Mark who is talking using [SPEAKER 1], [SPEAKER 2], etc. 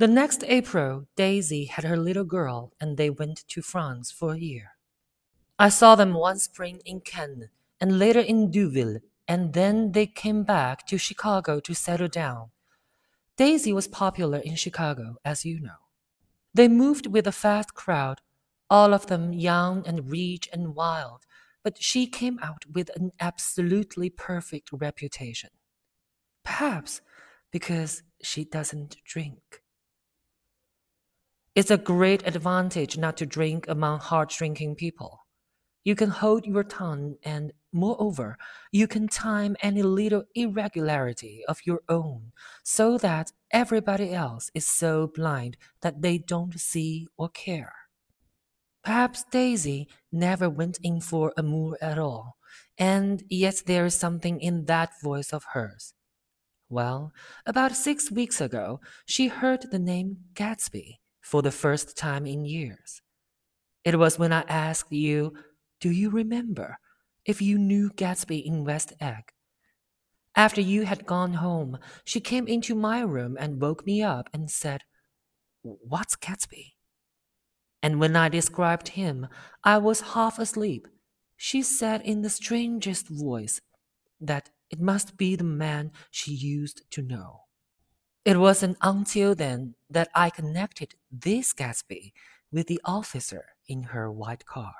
[SPEAKER 1] The next April, Daisy had her little girl and they went to France for a year. I saw them one spring in Cannes and later in Deauville, and then they came back to Chicago to settle down. Daisy was popular in Chicago, as you know. They moved with a fast crowd, all of them young and rich and wild, but she came out with an absolutely perfect reputation. Perhaps because she doesn't drink. It's a great advantage not to drink among hard drinking people. You can hold your tongue, and moreover, you can time any little irregularity of your own so that everybody else is so blind that they don't see or care. Perhaps Daisy never went in for amour at all, and yet there is something in that voice of hers. Well, about six weeks ago, she heard the name Gatsby for the first time in years. It was when I asked you, Do you remember if you knew Gatsby in West Egg? After you had gone home, she came into my room and woke me up and said, What's Gatsby? And when I described him, I was half asleep. She said in the strangest voice that it must be the man she used to know. It wasn't until then that I connected this Gatsby with the officer in her white car.